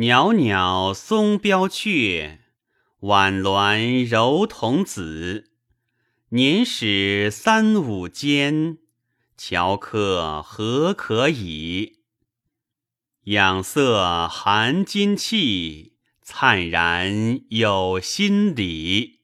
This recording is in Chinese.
袅袅松标雀，婉娈柔童子。年始三五间，樵客何可已？养色含金气，灿然有心理。